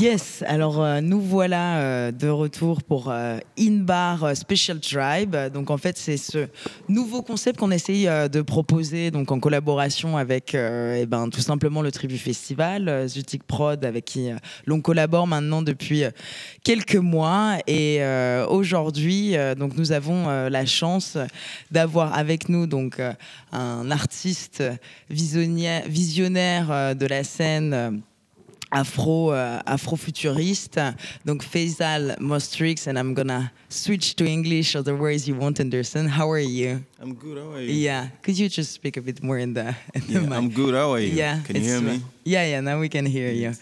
Yes, alors euh, nous voilà euh, de retour pour euh, In-Bar euh, Special Tribe. Donc en fait, c'est ce nouveau concept qu'on essaye de proposer donc en collaboration avec eh ben, tout simplement le Tribu Festival, Zutik Prod, avec qui l'on collabore maintenant depuis quelques mois. Et aujourd'hui, donc nous avons la chance d'avoir avec nous donc un artiste visionnaire, de la scène. Afro uh, afrofuturiste donc Faisal Mostrix and I'm gonna switch to English otherwise you won't understand how are you I'm good. How are you? yeah could you just speak a bit more in the, in the Yeah, mic? I'm good. How are you? yeah Can you hear me? yeah yeah now we can hear you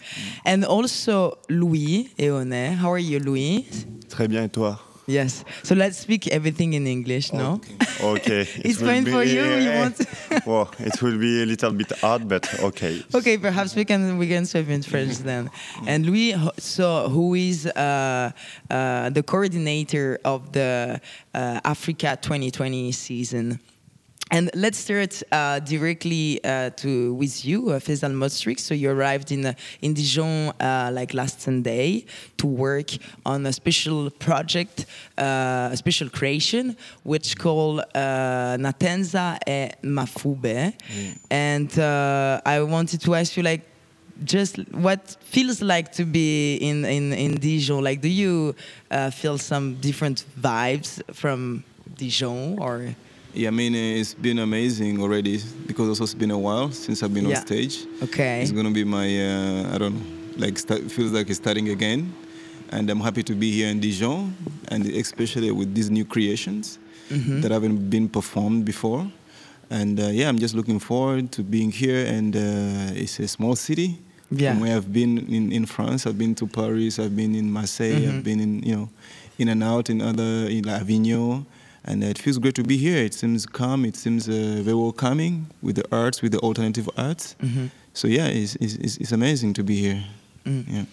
and also Louis Eone how are you Louis Très bien, et toi yes so let's speak everything in English no Okay. It's It will fine be- for you, you want- well, it will be a little bit hard, but okay. Okay, perhaps we can we can swap in French then. And Louis, so who is uh, uh, the coordinator of the uh, Africa 2020 season? And let's start uh, directly uh, to with you, uh, Faisal Mostrik. So you arrived in uh, in Dijon uh, like last Sunday to work on a special project, uh, a special creation, which called uh, Natenza e Mafube. And uh, I wanted to ask you, like, just what feels like to be in in in Dijon? Like, do you uh, feel some different vibes from Dijon or? Yeah, I mean, it's been amazing already because also it's been a while since I've been Yeah. on stage. Okay. It's gonna be my, uh, I don't know, like start, feels like it's starting again, and I'm happy to be here in Dijon, and especially with these new creations Mm-hmm. that haven't been performed before. And uh, yeah, I'm just looking forward to being here. And uh, it's a small city. Yeah. From where I've been in, in France, I've been to Paris, I've been in Marseille, Mm-hmm. I've been in you know, in and out in other in Avignon, and uh, it feels great to be here. It seems calm. It seems uh, very welcoming with the arts, with the alternative arts. Mm-hmm. So yeah, it's, it's, it's amazing to be here. Mm. Yeah.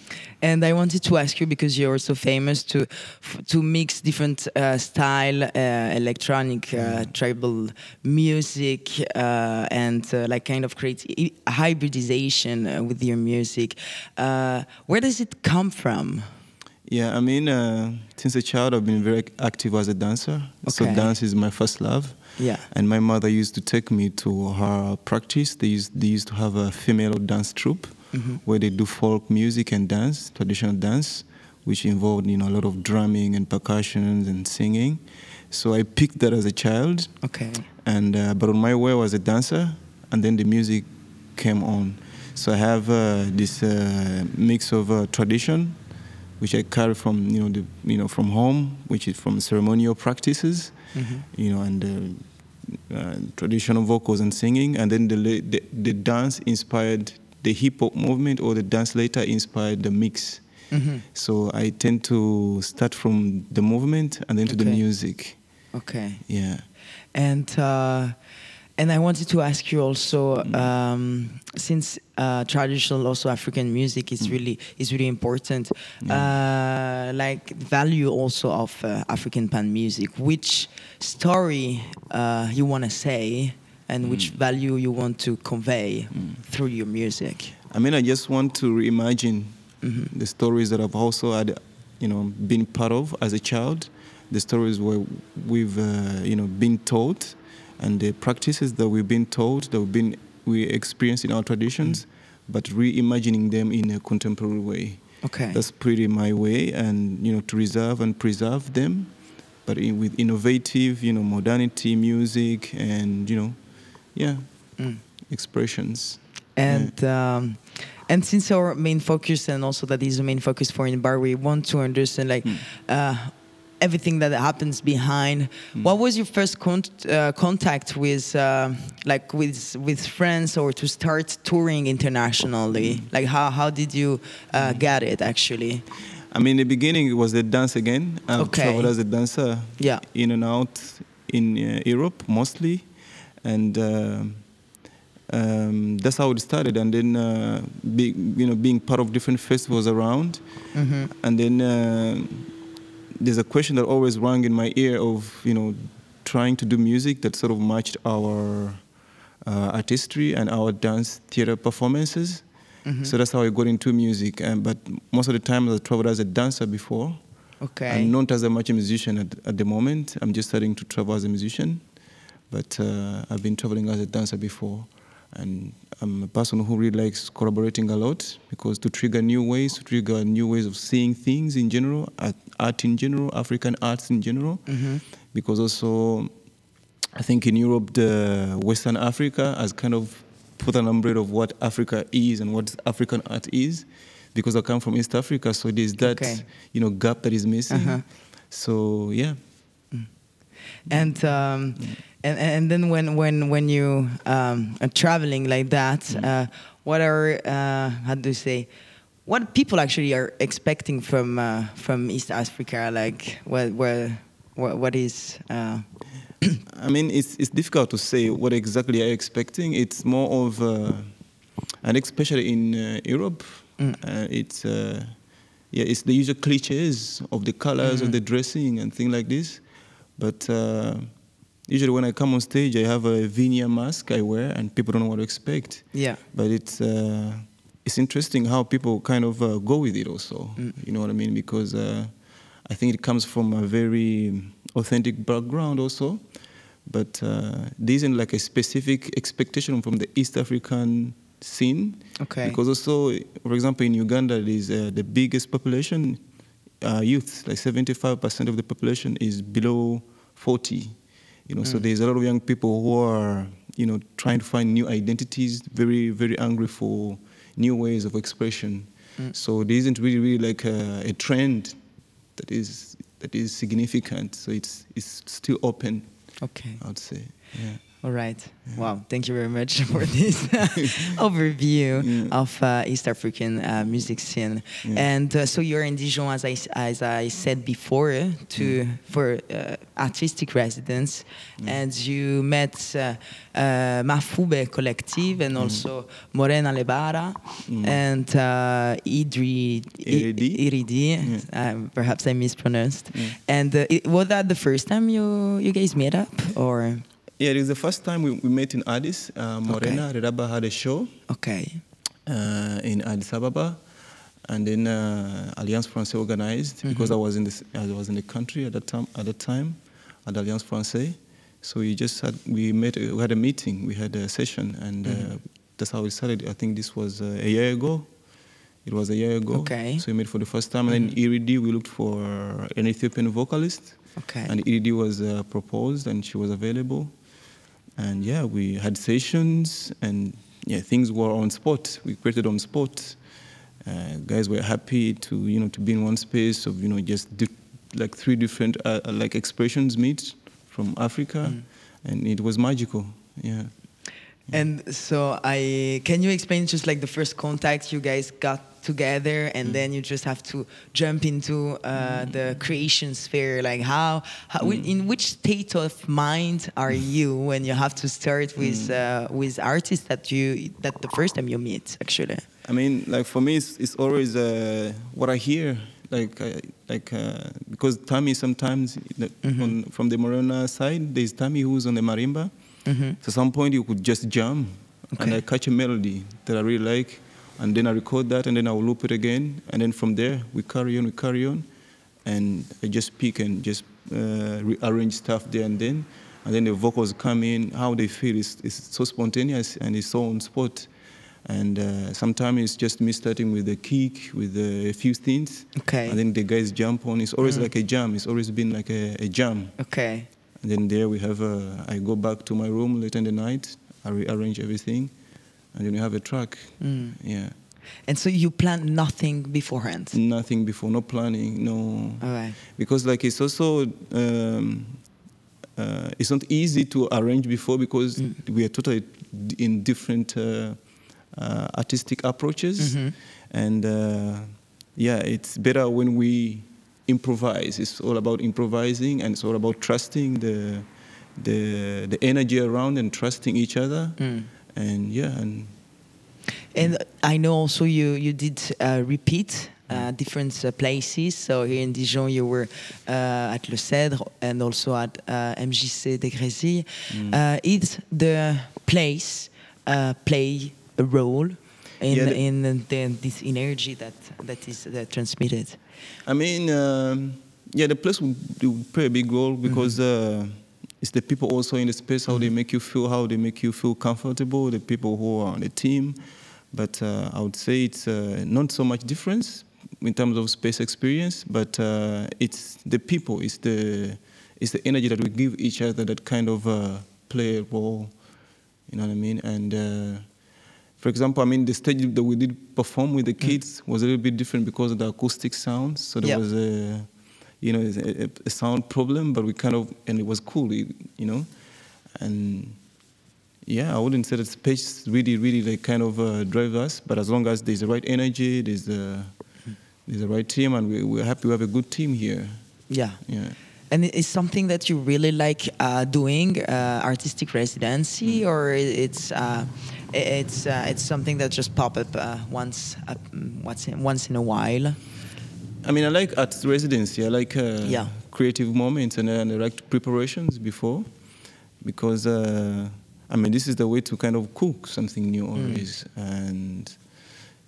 And I wanted to ask you because you're also famous to f- to mix different uh, style, uh, electronic, uh, tribal music, uh, and uh, like kind of create hybridization uh, with your music. Uh, where does it come from? Yeah, I mean, uh, since a child, I've been very active as a dancer. Okay. So dance is my first love. Yeah. And my mother used to take me to her practice. They used, they used to have a female dance troupe where they do folk music and dance, traditional dance, which involved you know a lot of drumming and percussions and singing. So I picked that as a child, Okay. and uh, but on my way I was a dancer, and then the music came on. So I have uh, this uh, mix of uh, tradition, which I carry from you know the you know from home, which is from ceremonial practices, you know, and uh, uh, traditional vocals and singing, and then the, the the dance inspired the hip hop movement, or the dance later inspired the mix. So I tend to start from the movement and then to the music. Okay. Yeah. And uh, and I wanted to ask you also, um, since uh, traditional also African music is really is really important, uh, like value also of uh, African pan music. Which story uh, you want to say, and which value you want to convey through your music? I mean, I just want to reimagine the stories that I've also had, you know, been part of as a child. The stories where we've, uh, you know, been taught, and the practices that we've been taught, that we've been we experience in our traditions, but reimagining them in a contemporary way. Okay. That's pretty my way, and you know, to reserve and preserve them, but in, with innovative, you know, modernity, music, and you know, yeah, expressions. And um, and since our main focus and also that is the main focus for in bar, we want to understand like uh, everything that happens behind. What was your first con- uh, contact with uh, like with with friends or to start touring internationally? Like how how did you uh, get it actually? I mean, in the beginning, it was the dance again. I've Okay. traveled as a dancer Yeah. in and out in uh, Europe mostly. And um um, that's how it started. And then, uh, be, you know, being part of different festivals around. And then uh, there's a question that always rang in my ear of, you know, trying to do music that sort of matched our uh, artistry and our dance theater performances. So that's how I got into music. But most of the time I traveled as a dancer before. Okay. I'm not as a much a musician at, at the moment. I'm just starting to travel as a musician, but uh, I've been traveling as a dancer before, and I'm a person who really likes collaborating a lot because to trigger new ways, to trigger new ways of seeing things in general, art, in general, African arts in general, because also I think in Europe, the Western Africa has kind of put an umbrella of what Africa is and what African art is, because I come from East Africa, so there's that Okay. you know gap that is missing. Uh-huh. So yeah, and um, and and then when when when you um, are traveling like that, Mm. uh, what are uh, how do you say? What people actually are expecting from uh, from East Africa? Like what what what, what is? Uh, I mean it's it's difficult to say what exactly are you expecting. It's more of uh, and especially in uh, Europe, Mm. uh, it's uh, yeah it's the usual cliches of the colors of the dressing and things like this, but. Usually, when I come on stage, I have a veneer mask I wear, and people don't know what to expect. yeah. but it's uh, it's interesting how people kind of uh, go with it also you know what i mean because uh, i think it comes from a very authentic background also but uh, there isn't like a specific expectation from the east african scene Okay. because also for example in uganda there's uh, the biggest population uh, youth like 75% of the population is below 40 you know so hmm. there's a lot of young people who are you know trying to find new identities very very hungry for new ways of expression. Hmm. So there isn't really really like a, a trend that is that is significant. So it's it's still open Okay. i would say. Yeah All right. Wow. Thank you very much for this overview Yeah. of uh, East African uh, music scene. Yeah. And uh, so you're in Dijon, as I, as I said before, uh, to for uh, artistic residence, and you met uh, uh, Mafube Collective and also Morena Lebara and uh, Idri Iridi. Iridi. Uh, perhaps I mispronounced. And uh, it, was that the first time you you guys met up, or? Yeah it was the first time we, we met in addis uh, morena redaba had a show Okay. uh, in Addis Ababa, and then uh, Alliance Française organized because I was in this, I was in the country at that time. At that time, at Alliance Française, so we just had we met we had a meeting, we had a session, and uh, that's how we started. I think this was uh, a year ago. It was a year ago. Okay. So we met for the first time, and then Iridi we looked for an Ethiopian vocalist, Okay. and Iridi was uh, proposed, and she was available and yeah, we had sessions, and yeah, things were on spot. We created on spot. Uh, guys were happy to you know to be in one space of you know just di- like three different uh, uh, like expressions meet from Africa, and it was magical. Yeah. And so I can you explain just like the first contact you guys got together and then you just have to jump into uh, the creation sphere. Like how, how wi- in which state of mind are you when you have to start with uh, with artists that you that the first time you meet actually? I mean, like for me, it's, it's always uh, what I hear. Like, uh, like uh, because Tammy sometimes the- on, from the Morena side, there's Tammy who's on the marimba. So at some point you could just jam, and I catch a melody that I really like, and then I record that, and then I will loop it again, and then from there we carry on, we carry on, and I just pick and just uh, rearrange stuff there and then, and then the vocals come in. How they feel is is so spontaneous and it's so on spot. And uh, sometimes it's just me starting with a kick, with a few things. Okay. And then the guys jump on. It's always like a jam. It's always been like a, a jam. okay And then there we have, a, I go back to my room late in the night. I rearrange everything. And then you have a track. Mm. Yeah. and so you plan nothing beforehand Nothing before, no planning, no. all right Because like it's also, um, uh, it's not easy to arrange before because we are totally d- in different uh, uh, artistic approaches, and uh, yeah, it's better when we improvise. It's all about improvising, and it's all about trusting the the the energy around and trusting each other, and yeah, and And I know also you you did uh, repeat uh, different uh, places. So here in Dijon, you were uh, at Le Cèdre and also at uh, MJC de Grézy. Uh, is the place uh, play a role in Yeah, the- in the, this energy that that is uh, transmitted. I mean, um, yeah, the place would, would play a big role because uh, it's the people also in the space, how they make you feel, how they make you feel comfortable, the people who are on the team. But uh, I would say it's uh, not so much difference in terms of space experience, but uh, it's the people, it's the, it's the energy that we give each other that kind of uh, play a role. You know what I mean? And uh, for example, I mean, the stage that we did perform with the kids was a little bit different because of the acoustic sound. So there Yeah. was a, you know, a, a sound problem, but we kind of, and it was cool, you know, and yeah, I wouldn't say that space really, really like kind of uh, drive us, but as long as there's the right energy, there's the, there's the right team, and we, we're happy we have a good team here. Yeah. Yeah. And it is something that you really like uh, doing, uh, artistic residency, Mm. or it's uh, it's uh, it's something that just pop up uh, once uh, once in, once in a while. I mean, I like at residency. I like uh, Yeah. creative moments and, and I like preparations before because, uh, I mean, this is the way to kind of cook something new always. And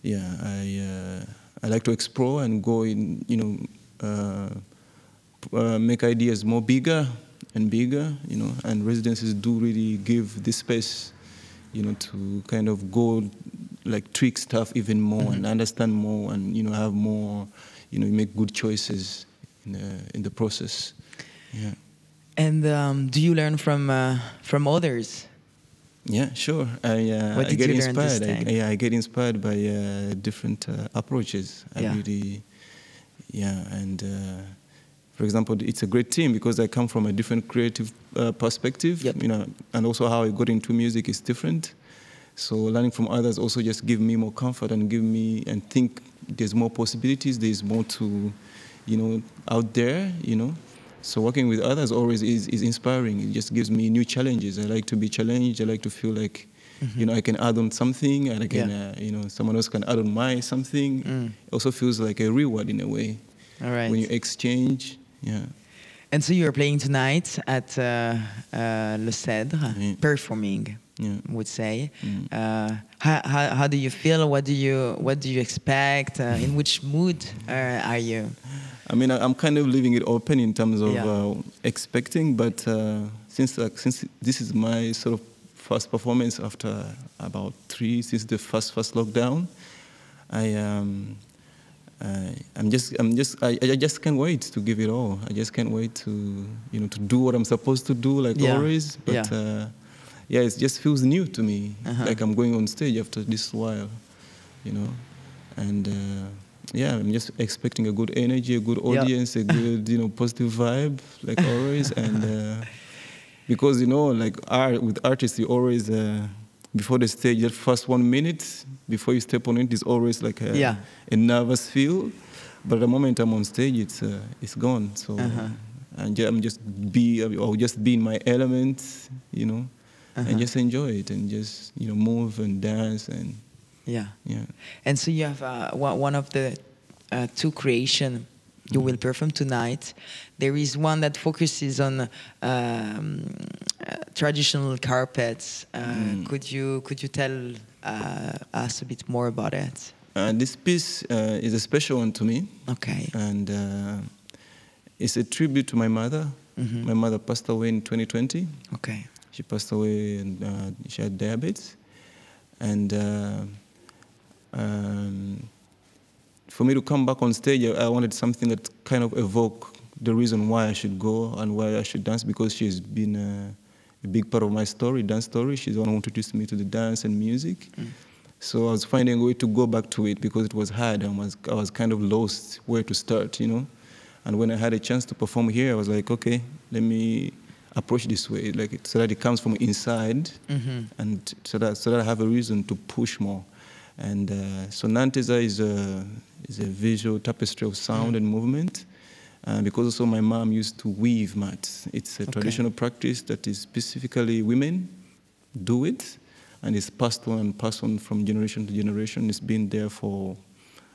yeah, I, uh, I like to explore and go in, you know, uh, uh, make ideas more bigger and bigger, you know, and residencies do really give this space, you know, to kind of go like trick stuff even more and understand more and, you know, have more, you know, you make good choices in the, in the process. Yeah. And um, do you learn from uh, from others? Yeah, sure. I, uh, What I get you learn this inspired. I, yeah, I get inspired by uh, different uh, approaches. I Yeah. really, yeah, and uh, for example, it's a great team because I come from a different creative uh, perspective. Yep. You know, and also how I got into music is different. So learning from others also just give me more comfort and give me and think there's more possibilities. There's more to, you know, out there. You know. So working with others always is, is inspiring. It just gives me new challenges. I like to be challenged. I like to feel like, you know, I can add on something, and I can, Yeah. uh, you know, someone else can add on my something. Mm. It also feels like a reward in a way All right. when you exchange. Yeah. And so you're playing tonight at uh, uh, Le Cèdre, Yeah. performing. Yeah. Would say. Mm. Uh, how, how, how do you feel? What do you what do you expect? Uh, in which mood uh, are you? I mean, I- I'm kind of leaving it open in terms of Yeah. uh, expecting, but uh, since like, since this is my sort of first performance after about three since the first first lockdown, I um, I, I'm just I'm just I, I just can't wait to give it all. I just can't wait to you know to do what I'm supposed to do like Yeah. always. But Yeah. it just feels new to me. Uh-huh. Like I'm going on stage after this while, you know, and. Uh, yeah, I'm just expecting a good energy, a good audience, a good, you know, positive vibe, like always. and uh, because you know, like art with artists, you always uh, before the stage, that first one minute before you step on it is always like a, Yeah. a nervous feel. But the moment I'm on stage, it's uh, it's gone. So Uh-huh. I'm just be or just be in my element, you know, Uh-huh. and just enjoy it and just you know move and dance and Yeah. yeah. And so you have uh, one one of the uh, two creation you will perform tonight. There is one that focuses on um, uh, traditional carpets. Uh, Could you could you tell uh, us a bit more about it? Uh, this piece uh, is a special one to me. Okay. and uh, it's a tribute to my mother. Mhm. My mother passed away in 2020. Okay. She passed away and uh, she had diabetes. And uh, um, for me to come back on stage, I wanted something that kind of evoke the reason why I should go and why I should dance because she's been uh, a big part of my story, dance story. She's the one who introduced me to the dance and music. So I was finding a way to go back to it because it was hard. and was, I was kind of lost where to start, you know. And when I had a chance to perform here, I was like, okay, let me approach this way, like it, so that it comes from inside, Mhm. and so that so that I have a reason to push more. And uh, so Nanteza is a is a visual tapestry of sound and movement. Uh, because also my mom used to weave mats. It's a Okay. traditional practice that is specifically women do it, and it's passed on and passed on from generation to generation. It's been there for,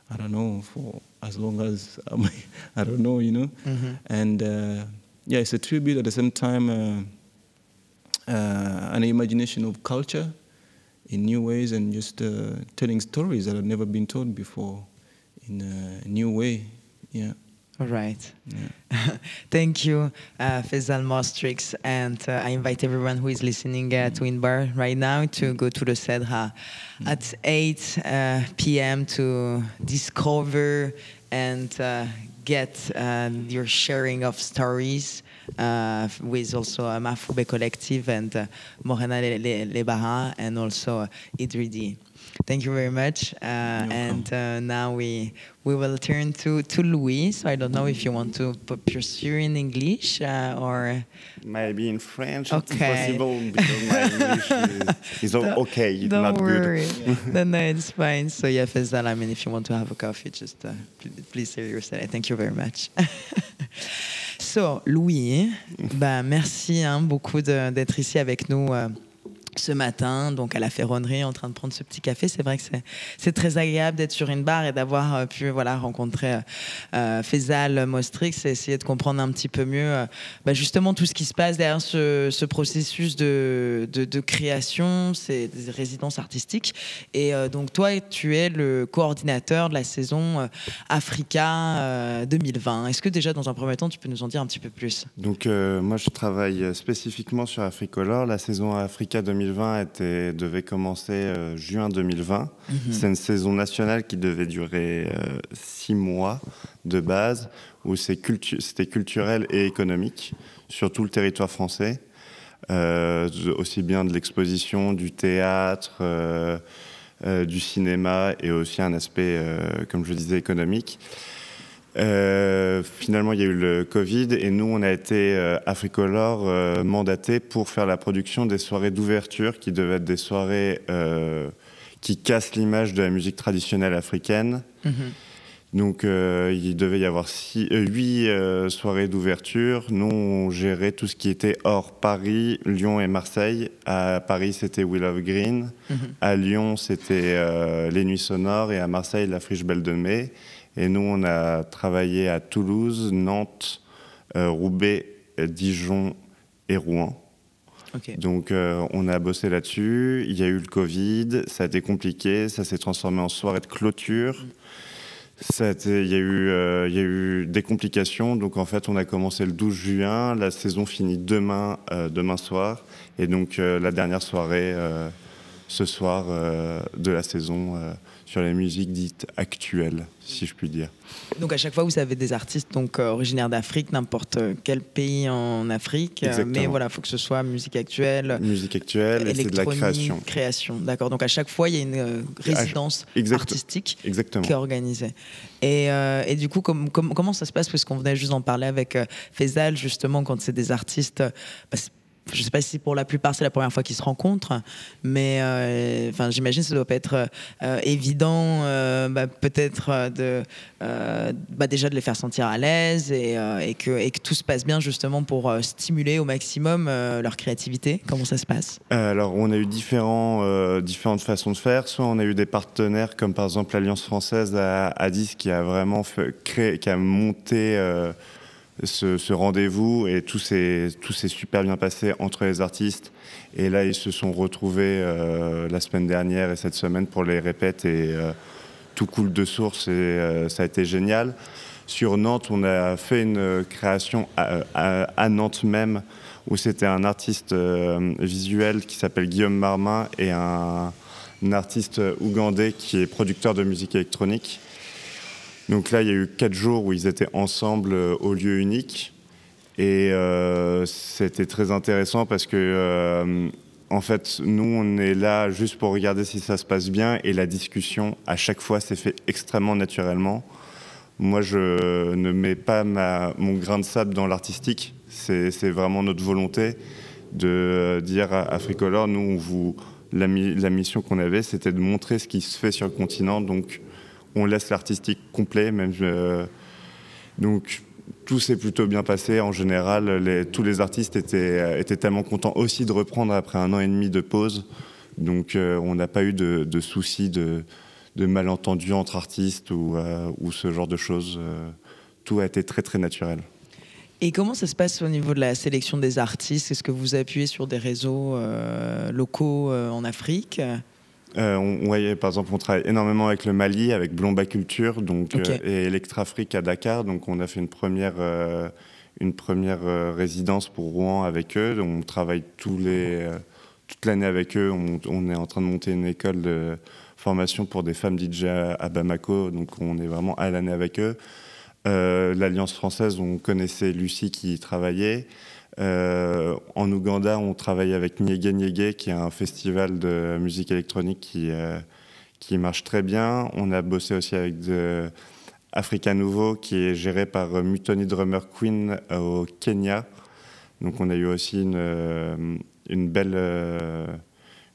I don't know, for as long as um, I don't know, you know. Mhm. And uh, yeah, it's a tribute at the same time, uh, uh, an imagination of culture, in new ways and just uh, telling stories that have never been told before in a new way. Yeah. All right. Yeah. Thank you, uh, Faisal Mostrix. And uh, I invite everyone who is listening uh, to Inbar right now to go to the Sedra mm. at 8 uh, p.m. to discover and uh, get um, your sharing of stories uh, with also uh, Mafoube Collective and uh, Morena Lebara and also Idridi. Thank you very much. Uh, and uh, now we we will turn to, to Louis. So I don't know if you want to pursue in English uh, or maybe in French. Okay. It's possible because my English is, is okay. Don't not worry. good. no, no, it's fine. So yeah, Faisal. I mean, if you want to have a coffee, just uh, please say your yourself. Thank you very much. so Louis, bah merci hein, beaucoup d'être ici avec nous. Ce matin, donc à la ferronnerie, en train de prendre ce petit café. C'est vrai que c'est très agréable d'être sur une barre et d'avoir euh, pu voilà, rencontrer euh, euh Faisal Mostrix et essayer de comprendre un petit peu mieux bah, justement tout ce qui se passe derrière ce, processus de, de, création, des résidences artistiques. Et donc toi, tu es le coordinateur de la saison Africa 2020. Est-ce que déjà dans un premier temps, tu peux nous en dire un petit peu plus? Donc moi, je travaille spécifiquement sur Africolor. La saison Africa 2020 2020 était, devait commencer euh, juin 2020. Mhm. C'est une saison nationale qui devait durer euh, six mois de base, où c'était culturel et économique sur tout le territoire français. Euh, aussi bien de l'exposition, du théâtre, du cinéma et aussi un aspect, comme je disais, économique. Euh, finalement, il y a eu le Covid et nous, on a été euh, Africolor euh, mandaté pour faire la production des soirées d'ouverture qui devaient être des soirées qui cassent l'image de la musique traditionnelle africaine. Mhm. Donc, il devait y avoir huit soirées d'ouverture. Nous, on gérait tout ce qui était hors Paris, Lyon et Marseille. À Paris, c'était Will of Green. Mhm. À Lyon, c'était Les Nuits Sonores. Et à Marseille, La Friche Belle de Mai. Et nous, on a travaillé à Toulouse, Nantes, euh, Roubaix, Dijon et Rouen. Donc euh, on a bossé là-dessus. Il y a eu le Covid, ça a été compliqué, ça s'est transformé en soirée de clôture. Ça il, y a eu, euh, il y a eu des complications, donc en fait on a commencé le 12 juin, la saison finit demain, demain soir, et donc la dernière soirée ce soir de la saison sur les musiques dites actuelles, si je puis dire. Donc à chaque fois, vous avez des artistes donc euh, originaires d'Afrique, n'importe quel pays en Afrique, euh, mais voilà, il faut que ce soit musique actuelle, musique actuelle, et c'est de la création. Création, d'accord. Donc à chaque fois, il y a une euh, résidence artistique Exactement. qui est organisée. Et, et du coup, comment ça se passe? Parce qu'on venait juste d'en parler avec Faisal, justement, quand c'est des artistes. Bah, je ne sais pas si pour la plupart c'est la première fois qu'ils se rencontrent, mais euh, enfin j'imagine que ça doit pas être euh, évident, euh, bah, peut-être bah, déjà de les faire sentir à l'aise et, que, tout se passe bien justement pour stimuler au maximum leur créativité. Comment ça se passe? Alors on a eu différentes façons de faire. Soit on a eu des partenaires comme par exemple l'Alliance française à, à 10 qui a vraiment créé, qui a monté ce, rendez-vous et tout s'est super bien passé entre les artistes. Et là, ils se sont retrouvés euh, la semaine dernière et cette semaine pour les répètes et euh, tout coule de source et euh, ça a été génial. Sur Nantes, on a fait une création à, Nantes même où c'était un artiste visuel qui s'appelle Guillaume Marmin et un artiste ougandais qui est producteur de musique électronique. Donc là, il y a eu quatre jours où ils étaient ensemble euh, au lieu unique. Et euh, c'était très intéressant parce que, euh, en fait, nous, on est là juste pour regarder si ça se passe bien. Et la discussion, à chaque fois, s'est fait extrêmement naturellement. Moi, je ne mets pas ma, mon grain de sable dans l'artistique. C'est vraiment notre volonté de dire à Africolor, nous, vous, la, la mission qu'on avait, c'était de montrer ce qui se fait sur le continent. Donc, on laisse l'artistique complet, même. donc tout s'est plutôt bien passé. En général, tous les artistes étaient, étaient, tellement contents aussi de reprendre après un an et demi de pause. Donc euh, on n'a pas eu de, soucis de, malentendus entre artistes ou, euh, ce genre de choses. Euh, tout a été très très naturel. Et comment ça se passe au niveau de la sélection des artistes? Est-ce que vous appuyez sur des réseaux locaux en Afrique? Euh, on, par exemple, on travaille énormément avec le Mali, avec Blomba Culture donc, euh, et Electrafrique à Dakar. Donc, on a fait une première, euh, une première résidence pour Rouen avec eux. Donc, on travaille tous les, toute l'année avec eux. On, on est en train de monter une école de formation pour des femmes DJ à, Bamako. Donc, on est vraiment à l'année avec eux. L'Alliance française, on connaissait Lucie qui y travaillait. Euh, en Ouganda, on travaille avec Nyege Nyege, qui est un festival de musique électronique qui, euh, qui marche très bien. On a bossé aussi avec Africa Nouveau, qui est géré par euh, Mutoni Drummer Queen au Kenya. Donc on a eu aussi une, belle,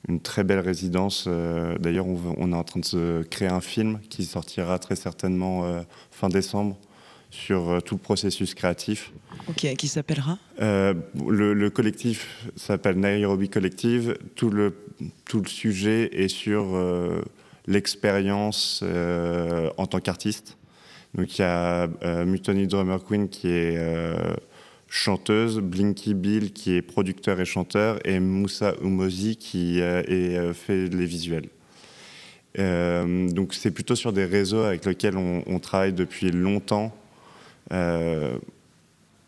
une très belle résidence. D'ailleurs, on, est en train de créer un film qui sortira très certainement fin décembre sur euh, tout le processus créatif. Ok, qui s'appellera Euh, le, le collectif s'appelle Nairobi Collective. Tout le, tout le sujet est sur euh, l'expérience euh, en tant qu'artiste. Donc il y a Mutoni Drummer Queen qui est chanteuse, Blinky Bill qui est producteur et chanteur, et Moussa Umozi qui est, fait les visuels. Donc c'est plutôt sur des réseaux avec lesquels on, on travaille depuis longtemps. Euh,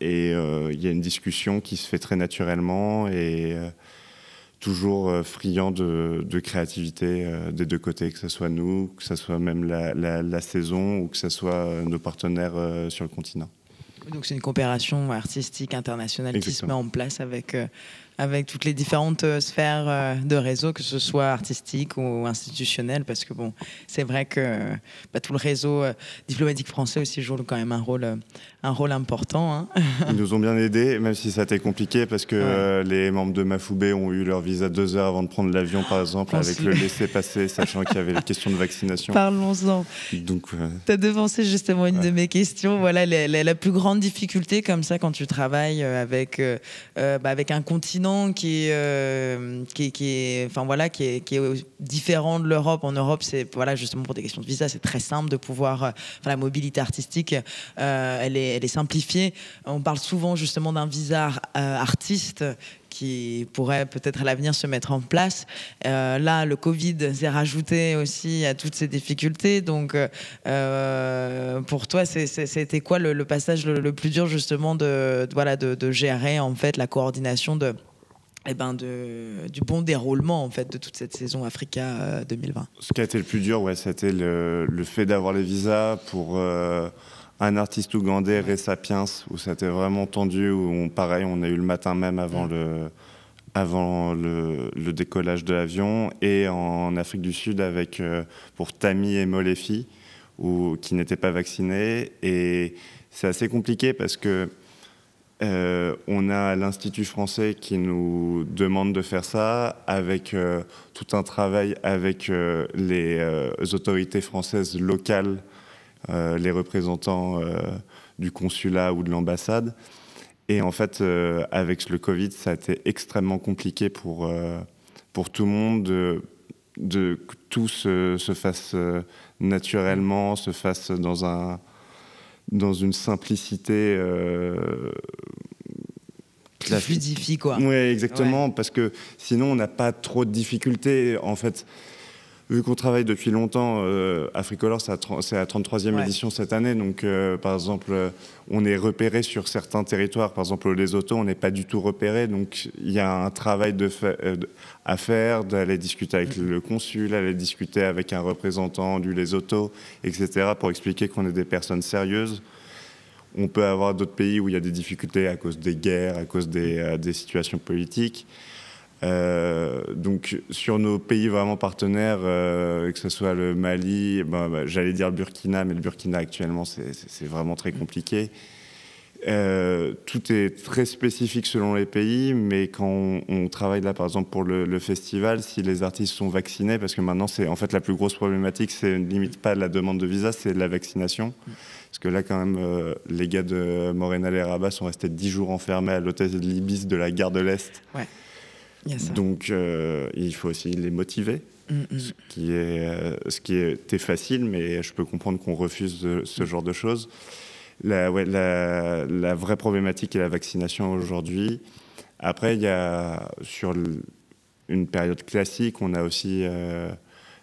et euh, il y a une discussion qui se fait très naturellement et euh, toujours friand de, de créativité des deux côtés, que ce soit nous, que ce soit même la, la- la saison ou que ce soit nos partenaires sur le continent. Donc c'est une coopération artistique internationale qui se met en place avec, avec toutes les différentes euh, sphères euh, de réseau, que ce soit artistique ou institutionnel, parce que bon, c'est vrai que euh, bah, tout le réseau diplomatique français aussi joue quand même un rôle, un rôle important. hein. Ils nous ont bien aidés, même si ça a été compliqué parce que Ouais. euh, les membres de Mafoubé ont eu leur visa deux heures avant de prendre l'avion, par exemple, avec Pense- le laisser-passer, sachant qu'il y avait les questions de vaccination. Parlons-en. Donc, euh, Tu as devancé justement une de mes questions. Voilà, la, la- la plus grande difficulté comme ça quand tu travailles avec, euh, bah, avec un continent qui est, euh, qui, est- qui est, enfin, voilà, qui qui est différent de l'Europe. En Europe, c'est voilà, justement pour des questions de visa, c'est très simple de pouvoir. euh, enfin, la mobilité artistique, euh, elle, est, elle est simplifiée. On parle souvent justement d'un visa artiste qui pourrait peut-être à l'avenir se mettre en place. Là, le Covid s'est rajouté aussi à toutes ces difficultés. Donc, pour toi, c'était quoi le, passage le, plus dur justement de, voilà de gérer en fait la coordination de eh ben de, du bon déroulement en fait de toute cette saison Africa euh, 2020. Ce qui a été le plus dur, ouais, c'était le, le fait d'avoir les visas pour euh, un artiste ougandais, Ray Sapiens, où c'était vraiment tendu, où on, pareil, on a eu le matin même avant le, avant le, le décollage de l'avion, et en Afrique du Sud avec euh, pour Tammy et Molefi, qui n'étaient pas vaccinés, et c'est assez compliqué parce que euh, on a l'Institut français qui nous demande de faire ça avec euh, tout un travail avec euh, les autorités françaises locales, les représentants du consulat ou de l'ambassade. Et en fait, avec le Covid, ça a été extrêmement compliqué pour, pour tout le monde de, que tout se, se fasse naturellement, se fasse dans un dans une simplicité euh, Qui fluidifie quoi. oui, exactement, parce que sinon on n'a pas trop de difficultés. En fait, vu qu'on travaille depuis longtemps, euh, Africolor, c'est la tr- c'est la 33e Ouais. édition cette année. Donc, euh, par exemple, euh, on est repéré sur certains territoires. Par exemple, les autos, on n'est pas du tout repéré. Donc, il y a un travail de fa- euh, de- à faire, d'aller discuter avec le consul, aller discuter avec un représentant du Lesotho, etc., pour expliquer qu'on est des personnes sérieuses. On peut avoir d'autres pays où il y a des difficultés à cause des guerres, à cause des, euh, des situations politiques. Euh, donc sur nos pays vraiment partenaires, euh, que ce soit le Mali, ben, j'allais dire le Burkina, mais le Burkina actuellement c'est- vraiment très compliqué. Euh, tout est très spécifique selon les pays, mais quand on, travaille là, par exemple pour le, festival, si les artistes sont vaccinés, parce que maintenant c'est en fait la plus grosse problématique, c'est limite pas la demande de visa, c'est la vaccination. Parce que là, quand même, les gars de Morena les Rabat sont restés 10 jours enfermés à l'hôtel de l'Ibis de la gare de l'Est. Donc, euh, il faut aussi les motiver, Mm, mm. ce qui, est, euh, ce qui était facile, mais je peux comprendre qu'on refuse de- ce genre de choses. La, ouais, la, la vraie problématique est la vaccination aujourd'hui. Après, il y a sur une période classique, on a aussi euh,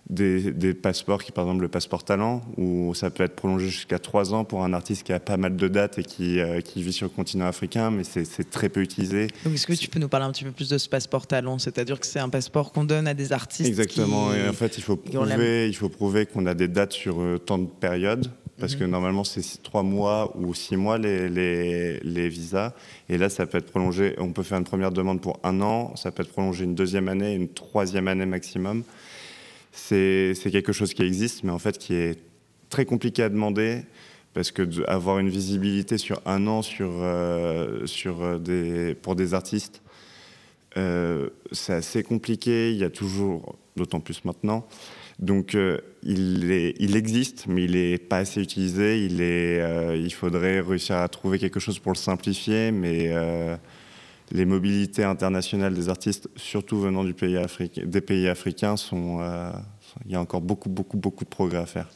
des, passeports qui, par exemple, le passeport talent, où ça peut être prolongé jusqu'à trois ans pour un artiste qui a pas mal de dates et qui, euh, qui vit sur le continent africain, mais c'est très peu utilisé. Est-ce que tu peux nous parler un petit peu plus de ce passeport talent? C'est-à-dire que c'est un passeport qu'on donne à des artistes Exactement, et en fait, il faut prouver, il faut prouver qu'on a des dates sur euh, tant de périodes. Parce que mhm. normalement, c'est trois mois ou six mois les, les, les, visas. Et là, ça peut être prolongé. On peut faire une première demande pour un an. Ça peut être prolongé une deuxième année, une troisième année maximum c'est quelque chose qui existe, mais en fait qui est très compliqué à demander parce que avoir une visibilité sur un an sur, euh, euh, pour des artistes, euh, c'est assez compliqué. Il y a toujours, d'autant plus maintenant. Donc il existe, mais il n'est pas assez utilisé. Il, est, il faudrait réussir à trouver quelque chose pour le simplifier, mais les mobilités internationales des artistes, surtout venant du pays des pays africains, sont, euh, il y a encore beaucoup, beaucoup, beaucoup de progrès à faire.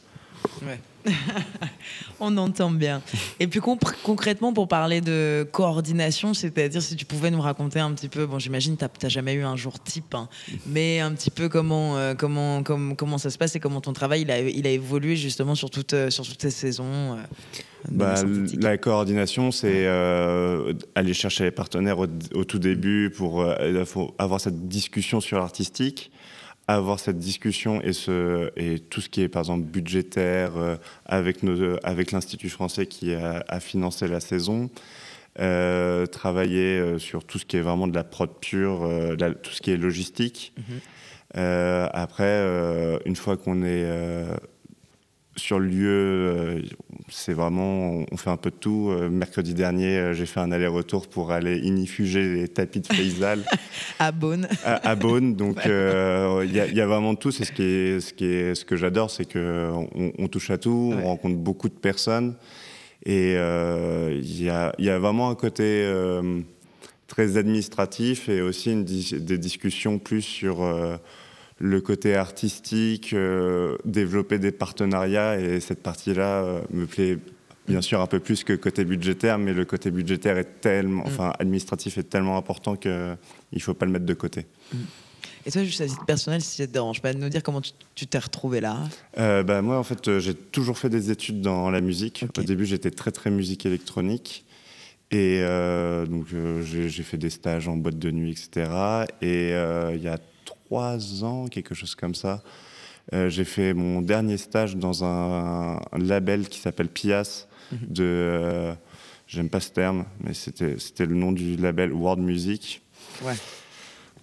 On entend bien. Et puis concrètement, pour parler de coordination, c'est-à-dire si tu pouvais nous raconter un petit peu, bon, j'imagine que tu n'as jamais eu un jour type, hein, mais un petit peu comment, euh, comment, comment, comment ça se passe et comment ton travail il a, il a évolué justement sur, toute, euh, sur toutes ces saisons. Euh, bah, la coordination, c'est aller chercher les partenaires au, au tout début pour avoir cette discussion sur l'artistique avoir cette discussion et, ce, et tout ce qui est par exemple budgétaire euh, avec, nos, avec l'Institut français qui a, financé la saison, euh, travailler euh, sur tout ce qui est vraiment de la prod pure, tout ce qui est logistique. Mm-hmm. après, une fois qu'on est sur le lieu, euh, c'est vraiment, on fait un peu de tout. Euh, mercredi dernier, euh, j'ai fait un aller-retour pour aller inifuger les tapis de Faisal. à Beaune. À, Beaune. Donc, il y, a vraiment tout. C'est ce, qui est, ce, qui est, ce que j'adore, c'est qu'on on touche à tout, on rencontre beaucoup de personnes. Et il y a, y, a, vraiment un côté très administratif et aussi une, des discussions plus sur le côté artistique, euh, développer des partenariats, et cette partie-là euh, me plaît bien sûr un peu plus que côté budgétaire, mais le côté budgétaire est tellement, mm. enfin administratif est tellement important qu'il ne faut pas le mettre de côté. Mm. Et toi, juste à titre personnel, si ça te dérange pas de nous dire comment tu t'es retrouvé là? Euh, bah, Moi, en fait, j'ai toujours fait des études dans la musique. Au début, j'étais très, très musique électronique. Et donc, j'ai fait des stages en boîte de nuit, etc. Et il y a trois ans, quelque chose comme ça. Euh, j'ai fait mon dernier stage dans un, label qui s'appelle Pias mhm. de euh, j'aime pas ce terme mais c'était c'était le nom du label World Music ouais.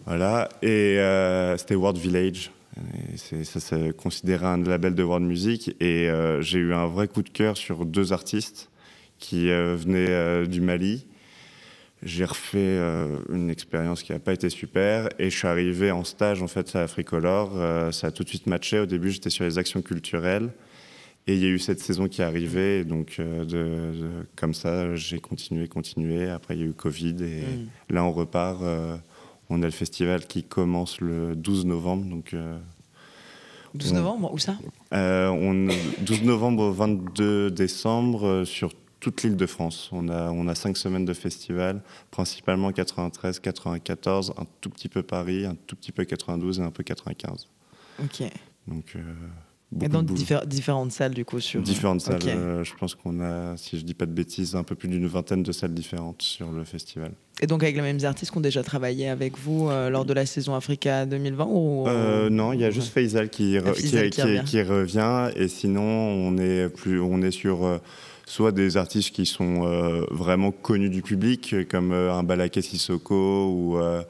voilà et euh, c'était World Village et ça c'est considéré un label de World Music et j'ai eu un vrai coup de cœur sur deux artistes qui venaient du Mali j'ai refait euh, une expérience qui n'a pas été super et je suis arrivé en stage en fait à Africolor. Euh, ça a tout de suite matché. Au début, j'étais sur les actions culturelles et il y a eu cette saison qui est arrivée. Donc, euh, de, comme ça, j'ai continué, continué. Après, il y a eu Covid et mm. là, on repart. on a le festival qui commence le 12 novembre. Donc, 12 novembre, où ça? On, 12 novembre au 22 décembre sur toute l'île de France. On a, on a cinq semaines de festival, principalement 93, 94, un tout petit peu Paris, un tout petit peu 92 et un peu 95. Ok. Donc, euh, et dans différentes salles, du coup sur... Différentes salles. Euh, je pense qu'on a, si je dis pas de bêtises, un peu plus d'une vingtaine de salles différentes sur le festival. Et donc avec les mêmes artistes qui ont déjà travaillé avec vous euh, lors de la saison Africa 2020 ou... Non, il y a juste Faisal qui, qui, qui, revient. Et sinon, on est, plus, on est sur soit des artistes qui sont euh, vraiment connus du public, comme euh, un Balaké Sissoko ou, euh,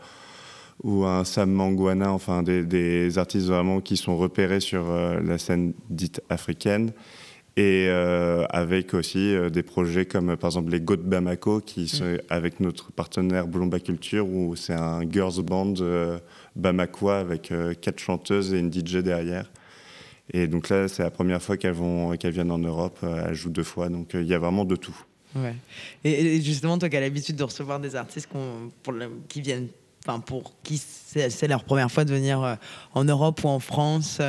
ou un Sam Mangwana, enfin des, artistes vraiment qui sont repérés sur la scène dite africaine. Et avec aussi des projets comme par exemple les Go de Bamako, qui mm. sont avec notre partenaire Blomba Culture, où c'est un girls band bamakois avec quatre chanteuses et une DJ derrière. Et donc là, c'est la première fois qu'elles qu'elles viennent en Europe. Euh, elles jouent deux fois, donc euh, il y a vraiment de tout. Ouais. Et, justement, toi qui as l'habitude de recevoir des artistes pour qui viennent, enfin pour qui c'est leur première fois de venir euh, en Europe ou en France,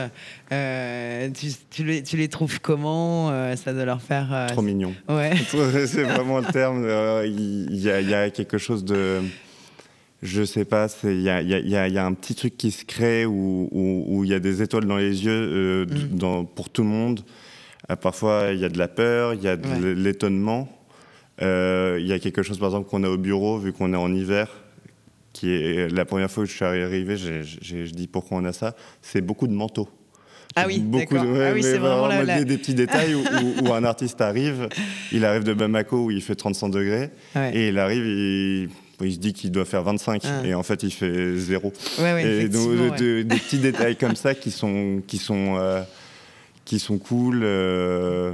tu, les, tu, les, trouves comment Ça doit leur faire. Trop mignon. Ouais. c'est vraiment le terme. Il y, a quelque chose de je sais pas, il y a, y, a, y a, un petit truc qui se crée où il y a des étoiles dans les yeux euh, mm. dans, pour tout le monde. Euh, parfois, il y a de la peur, il y a de l'étonnement. Euh, il y a quelque chose, par exemple, qu'on a au bureau, vu qu'on est en hiver, qui est la première fois que je suis arrivé, je dis pourquoi on a ça, c'est beaucoup de manteaux. Ah oui, d'accord. ah oui, c'est vraiment la, Des, petits détails où, un artiste arrive, il arrive de Bamako où il fait 35 degrés, et il arrive, il il se dit qu'il doit faire 25 ah. et en fait il fait zéro. et donc, des petits détails comme ça qui sont, qui sont, euh, qui sont cool. Euh,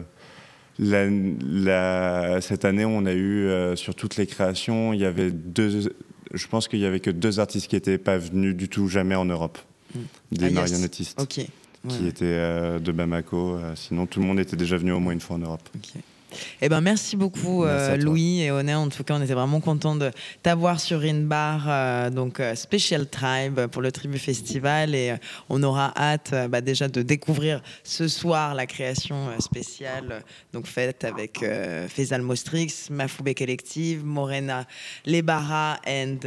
la, cette année, on a eu euh, sur toutes les créations, il y avait deux. Je pense qu'il y avait que deux artistes qui n'étaient pas venus du tout jamais en Europe, mm. des ah, marionnettistes, qui étaient de Bamako. sinon, tout le monde était déjà venu au moins une fois en Europe. Eh ben, merci beaucoup, euh, Louis et Oné. En tout cas, on était vraiment content de t'avoir sur Inbar, euh, donc euh, Special Tribe pour le Tribu Festival. Et on aura hâte bah, déjà de découvrir ce soir la création spéciale donc faite avec Faisal Mostrix, Mafoube Collective, Morena Lebara et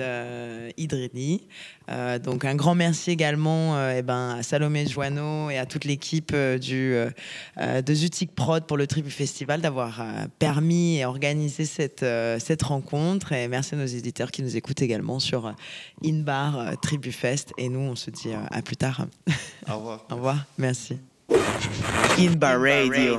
Idrini. Euh, donc un grand merci également euh, eh ben, à Salomé Joanneau et à toute l'équipe euh, du, de Zutik Prod pour le Tribu Festival d'avoir permis et organisé cette, cette rencontre. Et merci à nos éditeurs qui nous écoutent également sur Inbar Tribu Fest. Et nous, on se dit à plus tard. Au revoir. Au revoir. Merci. Inbar Radio.